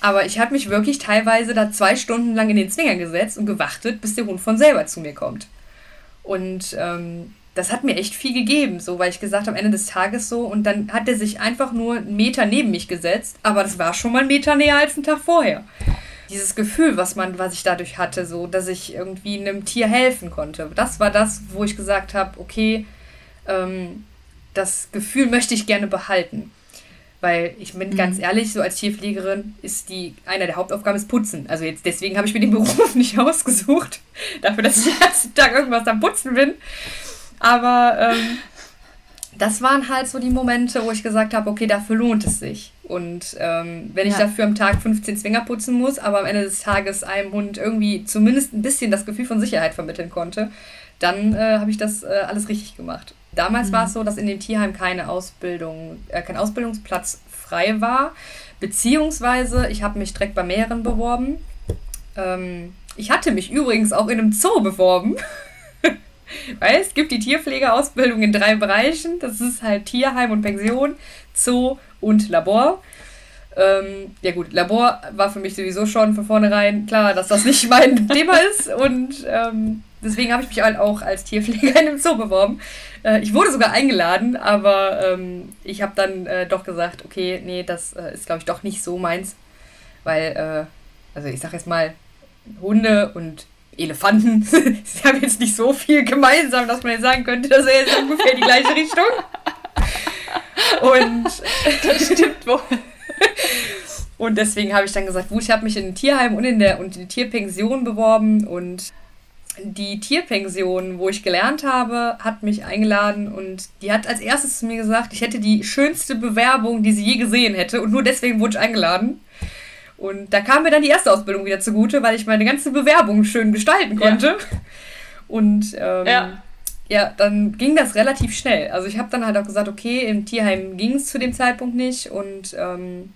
Aber ich habe mich wirklich teilweise da zwei Stunden lang in den Zwinger gesetzt und gewartet, bis der Hund von selber zu mir kommt. Und ähm, das hat mir echt viel gegeben, so, weil ich gesagt habe, am Ende des Tages so, und dann hat er sich einfach nur einen Meter neben mich gesetzt, aber das war schon mal einen Meter näher als einen Tag vorher. Dieses Gefühl, was man, was ich dadurch hatte, so, dass ich irgendwie einem Tier helfen konnte. Das war das, wo ich gesagt habe, okay, ähm, das Gefühl möchte ich gerne behalten. Weil ich bin mhm. ganz ehrlich, so als Tierpflegerin ist die einer der Hauptaufgaben ist Putzen. Also jetzt deswegen habe ich mir den Beruf nicht ausgesucht, dafür, dass ich den ganzen Tag irgendwas am Putzen bin. Aber ähm, das waren halt so die Momente, wo ich gesagt habe, okay, dafür lohnt es sich. Und ähm, wenn ja. ich dafür am Tag 15 Zwinger putzen muss, aber am Ende des Tages einem Hund irgendwie zumindest ein bisschen das Gefühl von Sicherheit vermitteln konnte, dann äh, habe ich das äh, alles richtig gemacht. Damals mhm. war es so, dass in dem Tierheim keine Ausbildung, äh, kein Ausbildungsplatz frei war, beziehungsweise ich habe mich direkt bei mehreren beworben. Ähm, ich hatte mich übrigens auch in einem Zoo beworben. Weil es gibt die Tierpflegeausbildung in drei Bereichen. Das ist halt Tierheim und Pension, Zoo und Labor. Ähm, ja gut, Labor war für mich sowieso schon von vornherein klar, dass das nicht mein Thema ist. Und ähm, deswegen habe ich mich halt auch als Tierpfleger in einem Zoo beworben. Äh, ich wurde sogar eingeladen, aber ähm, ich habe dann äh, doch gesagt, okay, nee, das äh, ist glaube ich doch nicht so meins. Weil, äh, also ich sage jetzt mal, Hunde und Elefanten, sie haben jetzt nicht so viel gemeinsam, dass man jetzt sagen könnte, das ist jetzt ungefähr die gleiche Richtung. Und das stimmt wohl. Und deswegen habe ich dann gesagt, gut, ich habe mich in ein Tierheim und in der und in die Tierpension beworben und die Tierpension, wo ich gelernt habe, hat mich eingeladen und die hat als erstes zu mir gesagt, ich hätte die schönste Bewerbung, die sie je gesehen hätte und nur deswegen wurde ich eingeladen. Und da kam mir dann die erste Ausbildung wieder zugute, weil ich meine ganze Bewerbung schön gestalten konnte. Ja. Und ähm, ja. ja, dann ging das relativ schnell. Also ich habe dann halt auch gesagt, okay, im Tierheim ging es zu dem Zeitpunkt nicht und ähm,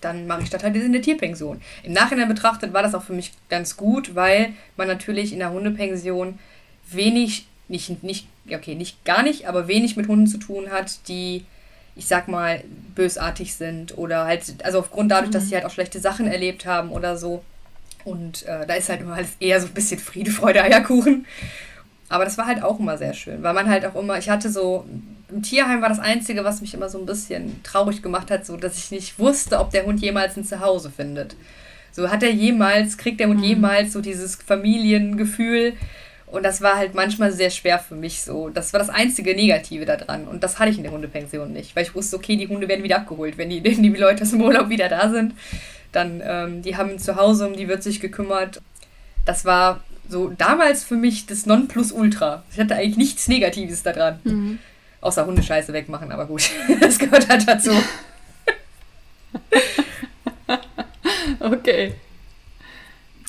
dann mache ich das halt in der Tierpension. Im Nachhinein betrachtet war das auch für mich ganz gut, weil man natürlich in der Hundepension wenig, nicht, nicht, okay, nicht gar nicht, aber wenig mit Hunden zu tun hat, die ich sag mal, bösartig sind oder halt, also aufgrund dadurch, mhm. dass sie halt auch schlechte Sachen erlebt haben oder so. Und äh, da ist halt immer alles eher so ein bisschen Friede, Freude, Eierkuchen. Aber das war halt auch immer sehr schön, weil man halt auch immer, ich hatte so, im Tierheim war das Einzige, was mich immer so ein bisschen traurig gemacht hat, so dass ich nicht wusste, ob der Hund jemals ein Zuhause findet. So hat er jemals, kriegt der Hund mhm. jemals so dieses Familiengefühl, und das war halt manchmal sehr schwer für mich so. Das war das einzige Negative daran. Und das hatte ich in der Hundepension nicht. Weil ich wusste, okay, die Hunde werden wieder abgeholt. Wenn die, die Leute aus dem Urlaub wieder da sind, dann, ähm, die haben zu Hause, um die wird sich gekümmert. Das war so damals für mich das Nonplusultra. Ich hatte eigentlich nichts Negatives daran. Mhm. Außer Hundescheiße wegmachen, aber gut. das gehört halt dazu. okay.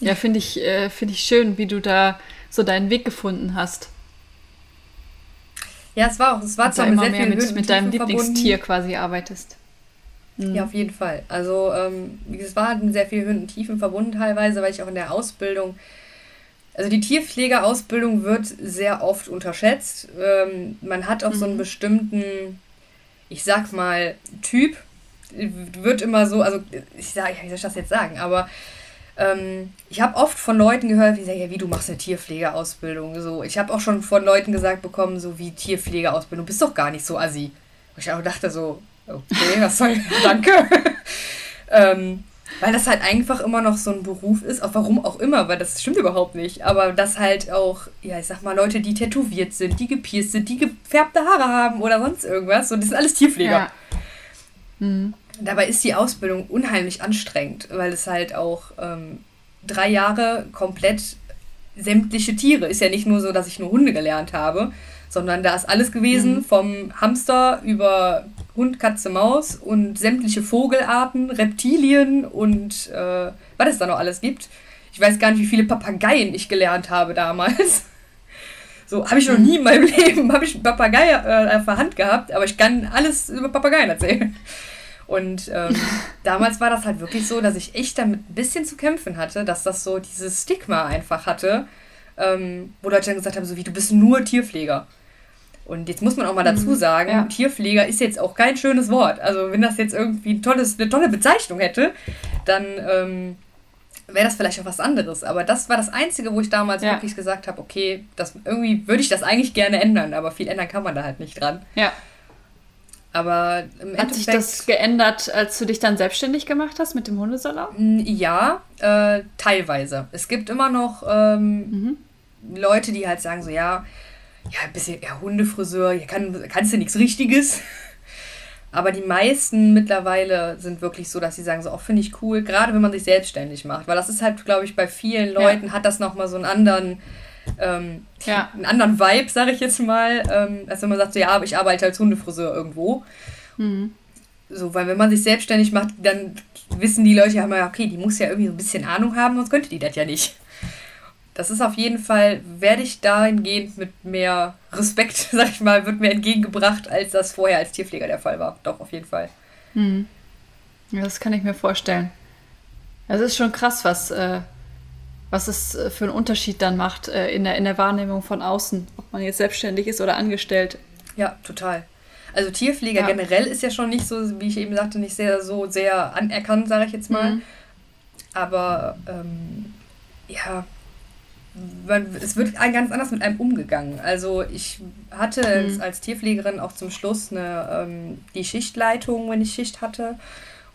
Ja, finde ich, äh, find ich schön, wie du da so deinen Weg gefunden hast. Ja, es war auch, es war zwar mit sehr mehr mit, mit deinem Lieblingstier quasi arbeitest. Mhm. Ja, auf jeden Fall. Also ähm, es war mit sehr vielen Höhen und Tiefen verbunden teilweise, weil ich auch in der Ausbildung, also die Tierpflegeausbildung wird sehr oft unterschätzt. Ähm, man hat auch mhm. so einen mhm. bestimmten, ich sag mal, Typ, wird immer so, also ich sage, wie soll ich das jetzt sagen, aber ähm, ich habe oft von Leuten gehört, sagen, ja, wie du machst eine Tierpflegeausbildung. So, ich habe auch schon von Leuten gesagt bekommen, so wie Tierpflegeausbildung, du bist doch gar nicht so assi. Und ich auch dachte so, okay, was soll, danke. ähm, weil das halt einfach immer noch so ein Beruf ist, auch warum auch immer, weil das stimmt überhaupt nicht. Aber dass halt auch, ja, ich sag mal, Leute, die tätowiert sind, die gepierst sind, die gefärbte Haare haben oder sonst irgendwas, so, das sind alles Tierpfleger. Ja. Mhm. Dabei ist die Ausbildung unheimlich anstrengend, weil es halt auch ähm, drei Jahre komplett sämtliche Tiere. Ist ja nicht nur so, dass ich nur Hunde gelernt habe, sondern da ist alles gewesen, mhm. vom Hamster über Hund, Katze, Maus und sämtliche Vogelarten, Reptilien und äh, was es da noch alles gibt. Ich weiß gar nicht, wie viele Papageien ich gelernt habe damals. So, habe ich noch mhm. nie in meinem Leben, habe ich einen Papagei äh, auf der Hand gehabt, aber ich kann alles über Papageien erzählen. Und ähm, damals war das halt wirklich so, dass ich echt damit ein bisschen zu kämpfen hatte, dass das so dieses Stigma einfach hatte, ähm, wo Leute dann gesagt haben, so wie du bist nur Tierpfleger. Und jetzt muss man auch mal dazu mhm. sagen, ja. Tierpfleger ist jetzt auch kein schönes Wort. Also wenn das jetzt irgendwie ein tolles, eine tolle Bezeichnung hätte, dann ähm, wäre das vielleicht auch was anderes. Aber das war das Einzige, wo ich damals ja. wirklich gesagt habe, okay, das, irgendwie würde ich das eigentlich gerne ändern, aber viel ändern kann man da halt nicht dran. Ja. Aber im Hat sich das geändert, als du dich dann selbstständig gemacht hast mit dem Hundesalon? Ja, äh, teilweise. Es gibt immer noch ähm, mhm. Leute, die halt sagen so, ja, ja, ein bisschen eher Hundefriseur, hier kann, kannst du nichts Richtiges. Aber die meisten mittlerweile sind wirklich so, dass sie sagen, so, auch oh, finde ich cool, gerade wenn man sich selbstständig macht. Weil das ist halt, glaube ich, bei vielen Leuten ja. hat das nochmal so einen anderen, ähm, ja. einen anderen Vibe, sage ich jetzt mal, ähm, als wenn man sagt, so, ja, ich arbeite als Hundefriseur irgendwo. Mhm. So, weil wenn man sich selbstständig macht, dann wissen die Leute ja immer, okay, die muss ja irgendwie so ein bisschen Ahnung haben, sonst könnte die das ja nicht. Das ist auf jeden Fall, werde ich dahingehend mit mehr Respekt, sag ich mal, wird mir entgegengebracht, als das vorher als Tierpfleger der Fall war. Doch, auf jeden Fall. Hm. Ja, das kann ich mir vorstellen. Es ist schon krass, was, äh, was es äh, für einen Unterschied dann macht äh, in, der, in der Wahrnehmung von außen, ob man jetzt selbstständig ist oder angestellt. Ja, total. Also Tierpfleger ja. generell ist ja schon nicht so, wie ich eben sagte, nicht sehr so sehr anerkannt, sage ich jetzt mal. Mhm. Aber ähm, ja, man, es wird ganz anders mit einem umgegangen. Also ich hatte mhm. als Tierpflegerin auch zum Schluss eine, ähm, die Schichtleitung, wenn ich Schicht hatte.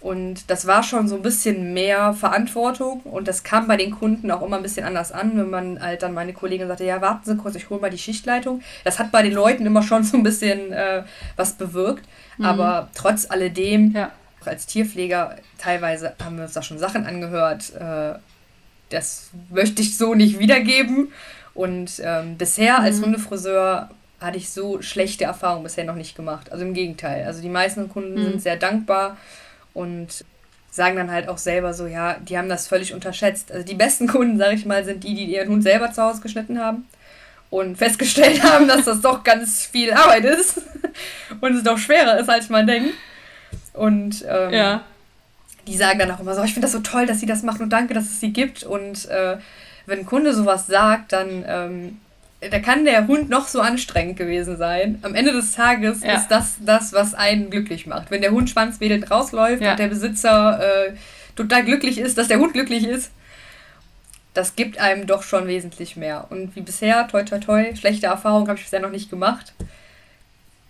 Und das war schon so ein bisschen mehr Verantwortung und das kam bei den Kunden auch immer ein bisschen anders an, wenn man halt dann meine Kollegin sagte, ja, warten Sie kurz, ich hole mal die Schichtleitung. Das hat bei den Leuten immer schon so ein bisschen äh, was bewirkt. Mhm. Aber trotz alledem, ja. auch als Tierpfleger, teilweise haben wir uns da schon Sachen angehört, äh, das möchte ich so nicht wiedergeben. Und ähm, bisher als mhm. Hundefriseur hatte ich so schlechte Erfahrungen bisher noch nicht gemacht. Also im Gegenteil. Also die meisten Kunden mhm. sind sehr dankbar und sagen dann halt auch selber so, ja, die haben das völlig unterschätzt. Also die besten Kunden, sage ich mal, sind die, die ihren Hund selber zu Hause geschnitten haben und festgestellt haben, dass das doch ganz viel Arbeit ist und es doch schwerer ist, als man denkt. Und ähm, ja. die sagen dann auch immer so, ich finde das so toll, dass sie das machen und danke, dass es sie gibt. Und äh, wenn ein Kunde sowas sagt, dann ähm, da kann der Hund noch so anstrengend gewesen sein. Am Ende des Tages ja. ist das das, was einen glücklich macht. Wenn der Hund schwanzwedelnd rausläuft ja. und der Besitzer äh, total glücklich ist, dass der Hund glücklich ist, das gibt einem doch schon wesentlich mehr. Und wie bisher, toi toi toi, schlechte Erfahrungen habe ich bisher noch nicht gemacht.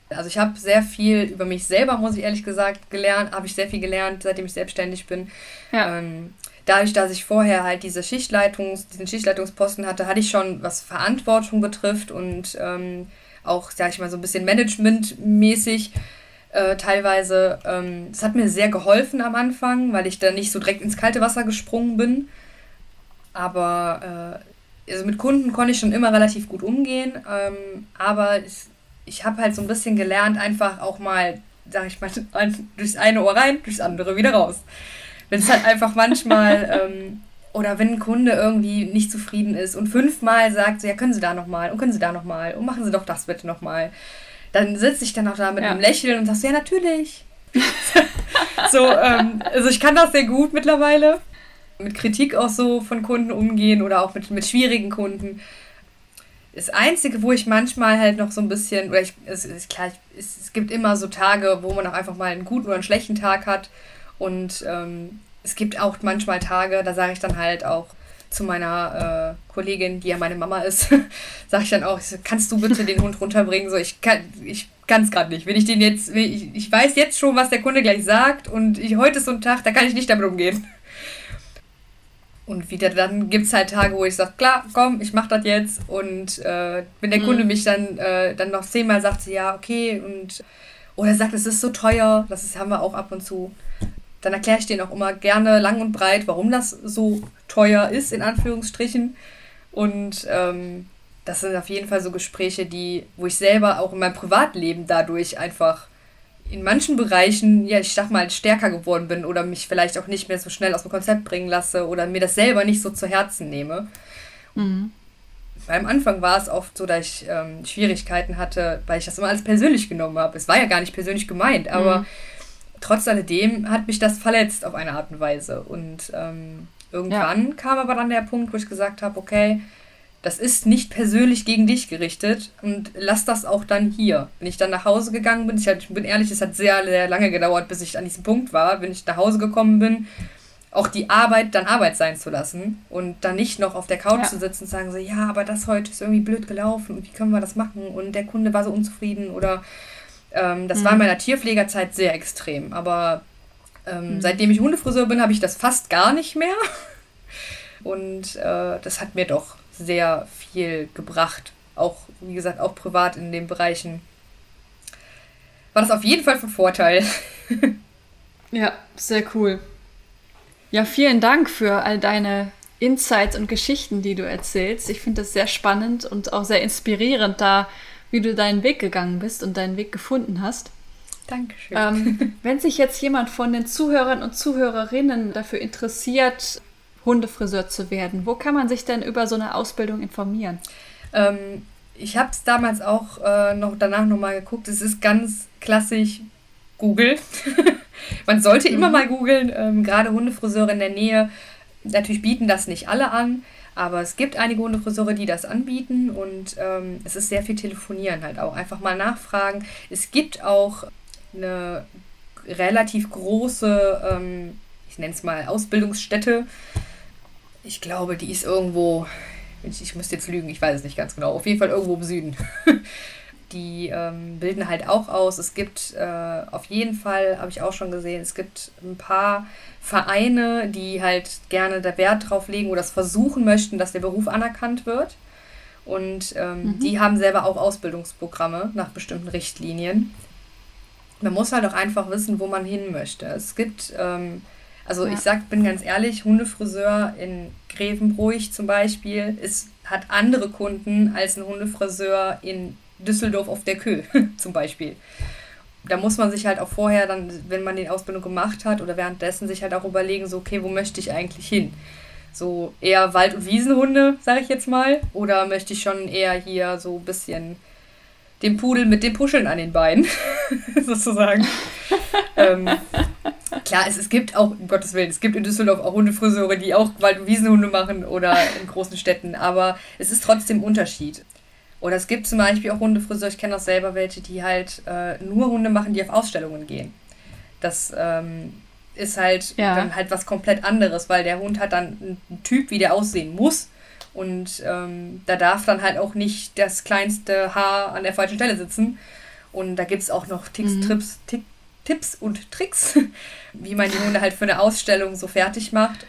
Also ich habe sehr viel über mich selber, muss ich ehrlich gesagt, gelernt, habe ich sehr viel gelernt, seitdem ich selbstständig bin. Ja. Ähm, dadurch, dass ich vorher halt diese Schichtleitungs, diesen Schichtleitungsposten hatte, hatte ich schon, was Verantwortung betrifft und ähm, auch, sag ich mal, so ein bisschen managementmäßig äh, teilweise. Ähm, hat mir sehr geholfen am Anfang, weil ich da nicht so direkt ins kalte Wasser gesprungen bin. Aber äh, also mit Kunden konnte ich schon immer relativ gut umgehen. Ähm, aber ich, ich habe halt so ein bisschen gelernt, einfach auch mal, sag ich mal, durchs eine Ohr rein, durchs andere wieder raus. Wenn es halt einfach manchmal, ähm, oder wenn ein Kunde irgendwie nicht zufrieden ist und fünfmal sagt, so, ja, können Sie da nochmal und können Sie da nochmal und machen Sie doch das bitte nochmal, dann sitze ich dann auch da mit ja. einem Lächeln und sage so, ja, natürlich. so, ähm, also ich kann das sehr gut mittlerweile. Mit Kritik auch so von Kunden umgehen oder auch mit, mit schwierigen Kunden. Das Einzige, wo ich manchmal halt noch so ein bisschen, oder ich, es ist klar, es, es gibt immer so Tage, wo man auch einfach mal einen guten oder einen schlechten Tag hat und ähm, es gibt auch manchmal Tage, da sage ich dann halt auch zu meiner äh, Kollegin, die ja meine Mama ist, sage ich dann auch, kannst du bitte den Hund runterbringen? So, ich kann ich es gerade nicht. Wenn ich den jetzt, ich, ich weiß jetzt schon, was der Kunde gleich sagt und ich, heute ist so ein Tag, da kann ich nicht damit umgehen. Und wieder dann gibt es halt Tage, wo ich sage, klar, komm, ich mach das jetzt. Und äh, wenn der mhm. Kunde mich dann, äh, dann noch zehnmal sagt, ja, okay, und oder sagt, es ist so teuer, das ist, haben wir auch ab und zu dann erkläre ich denen auch immer gerne lang und breit, warum das so teuer ist, in Anführungsstrichen. Und ähm, das sind auf jeden Fall so Gespräche, die, wo ich selber auch in meinem Privatleben dadurch einfach in manchen Bereichen, ja, ich sag mal, stärker geworden bin oder mich vielleicht auch nicht mehr so schnell aus dem Konzept bringen lasse oder mir das selber nicht so zu Herzen nehme. Mhm. Am Anfang war es oft so, dass ich ähm, Schwierigkeiten hatte, weil ich das immer alles persönlich genommen habe. Es war ja gar nicht persönlich gemeint, aber mhm trotz alledem hat mich das verletzt auf eine Art und Weise. Und ähm, irgendwann ja. kam aber dann der Punkt, wo ich gesagt habe, okay, das ist nicht persönlich gegen dich gerichtet und lass das auch dann hier. Wenn ich dann nach Hause gegangen bin, ich, halt, ich bin ehrlich, es hat sehr, sehr lange gedauert, bis ich an diesem Punkt war, wenn ich nach Hause gekommen bin, auch die Arbeit dann Arbeit sein zu lassen und dann nicht noch auf der Couch ja. zu sitzen und sagen so, ja, aber das heute ist irgendwie blöd gelaufen und wie können wir das machen und der Kunde war so unzufrieden oder ähm, das mhm. war in meiner Tierpflegerzeit sehr extrem. Aber ähm, mhm. seitdem ich Hundefriseur bin, habe ich das fast gar nicht mehr. Und äh, das hat mir doch sehr viel gebracht. Auch, wie gesagt, auch privat in den Bereichen. war das auf jeden Fall von Vorteil. ja, sehr cool. Ja, vielen Dank für all deine Insights und Geschichten, die du erzählst. Ich finde das sehr spannend und auch sehr inspirierend, da wie du deinen Weg gegangen bist und deinen Weg gefunden hast. Dankeschön. Ähm, wenn sich jetzt jemand von den Zuhörern und Zuhörerinnen dafür interessiert, Hundefriseur zu werden, wo kann man sich denn über so eine Ausbildung informieren? Ähm, ich habe es damals auch äh, noch danach nochmal geguckt. Es ist ganz klassisch Google. man sollte mhm. immer mal googeln, ähm, gerade Hundefriseure in der Nähe. Natürlich bieten das nicht alle an, aber es gibt einige Hundefriseure, die das anbieten und ähm, es ist sehr viel Telefonieren halt auch. Einfach mal nachfragen. Es gibt auch eine relativ große, ähm, ich nenne es mal Ausbildungsstätte. Ich glaube, die ist irgendwo, ich, ich müsste jetzt lügen, ich weiß es nicht ganz genau, auf jeden Fall irgendwo im Süden. die ähm, bilden halt auch aus. Es gibt äh, auf jeden Fall, habe ich auch schon gesehen, es gibt ein paar Vereine, die halt gerne der Wert drauf legen oder das versuchen möchten, dass der Beruf anerkannt wird. Und ähm, mhm. die haben selber auch Ausbildungsprogramme nach bestimmten Richtlinien man muss halt auch einfach wissen, wo man hin möchte. Es gibt, ähm, also ja. ich sag, bin ganz ehrlich, Hundefriseur in Grevenbruch zum Beispiel ist, hat andere Kunden als ein Hundefriseur in Düsseldorf auf der Kö zum Beispiel. Da muss man sich halt auch vorher dann, wenn man die Ausbildung gemacht hat oder währenddessen sich halt auch überlegen, so, okay, wo möchte ich eigentlich hin? So eher Wald- und Wiesenhunde, sage ich jetzt mal, oder möchte ich schon eher hier so ein bisschen dem Pudel mit dem Puscheln an den Beinen, sozusagen. ähm, klar, es, es gibt auch, um Gottes Willen, es gibt in Düsseldorf auch Hundefriseure, die auch Wald- und Wiesenhunde machen oder in großen Städten, aber es ist trotzdem ein Unterschied. Oder es gibt zum Beispiel auch Hundefriseure, ich kenne auch selber welche, die halt äh, nur Hunde machen, die auf Ausstellungen gehen. Das ähm, ist halt ja. dann halt was komplett anderes, weil der Hund hat dann einen Typ, wie der aussehen muss und ähm, da darf dann halt auch nicht das kleinste Haar an der falschen Stelle sitzen. Und da gibt es auch noch Ticks, mhm. Trips, Tick, Tipps und Tricks, wie man die Hunde halt für eine Ausstellung so fertig macht.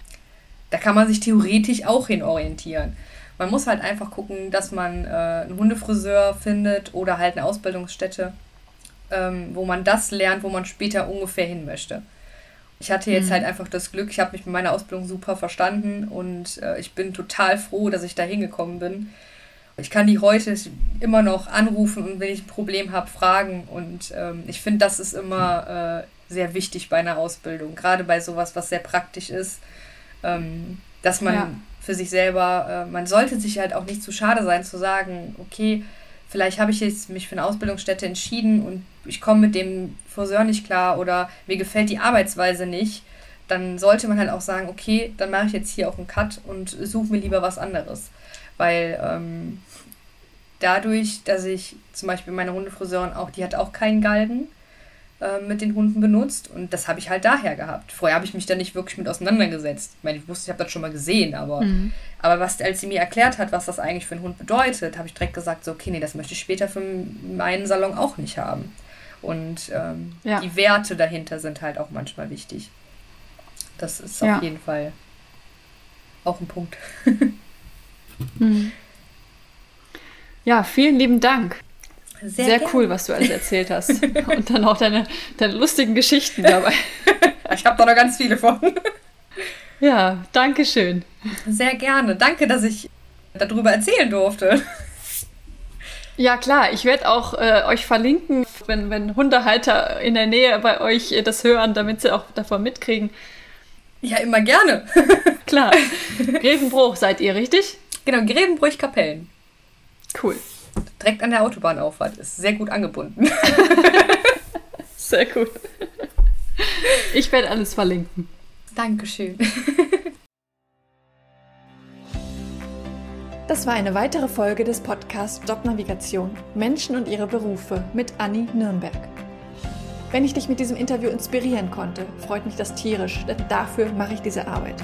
Da kann man sich theoretisch auch hin orientieren. Man muss halt einfach gucken, dass man äh, einen Hundefriseur findet oder halt eine Ausbildungsstätte, ähm, wo man das lernt, wo man später ungefähr hin möchte. Ich hatte jetzt mhm. halt einfach das Glück, ich habe mich mit meiner Ausbildung super verstanden und äh, ich bin total froh, dass ich da hingekommen bin. Ich kann die heute immer noch anrufen und wenn ich ein Problem habe, fragen. Und ähm, ich finde, das ist immer äh, sehr wichtig bei einer Ausbildung, gerade bei sowas, was sehr praktisch ist, ähm, dass man ja. Für sich selber, äh, man sollte sich halt auch nicht zu schade sein zu sagen, okay, vielleicht habe ich jetzt mich für eine Ausbildungsstätte entschieden und ich komme mit dem Friseur nicht klar oder mir gefällt die Arbeitsweise nicht, dann sollte man halt auch sagen, okay, dann mache ich jetzt hier auch einen Cut und suche mir lieber was anderes. Weil ähm, dadurch, dass ich zum Beispiel meine Hundefriseurin auch, die hat auch keinen Galgen äh, mit den Hunden benutzt und das habe ich halt daher gehabt. Vorher habe ich mich da nicht wirklich mit auseinandergesetzt. Ich meine, ich wusste, ich habe das schon mal gesehen, aber, mhm. aber was, als sie mir erklärt hat, was das eigentlich für einen Hund bedeutet, habe ich direkt gesagt, so, okay, nee, das möchte ich später für meinen Salon auch nicht haben. Und ähm, ja. die Werte dahinter sind halt auch manchmal wichtig. Das ist ja. auf jeden Fall auch ein Punkt. mhm. Ja, vielen lieben Dank. Sehr, Sehr cool, was du alles erzählt hast. Und dann auch deine, deine lustigen Geschichten dabei. ich habe da noch ganz viele von. Ja, danke schön. Sehr gerne. Danke, dass ich darüber erzählen durfte. Ja, klar. Ich werde auch äh, euch verlinken, wenn, wenn Hundehalter in der Nähe bei euch äh, das hören, damit sie auch davon mitkriegen. Ja, immer gerne. klar. Grevenbruch seid ihr, richtig? Genau, Grevenbruch-Kapellen. Cool direkt an der Autobahnauffahrt ist. Sehr gut angebunden. Sehr gut. Ich werde alles verlinken. Dankeschön. Das war eine weitere Folge des Podcasts Jobnavigation Menschen und ihre Berufe mit Anni Nürnberg. Wenn ich dich mit diesem Interview inspirieren konnte, freut mich das tierisch, denn dafür mache ich diese Arbeit.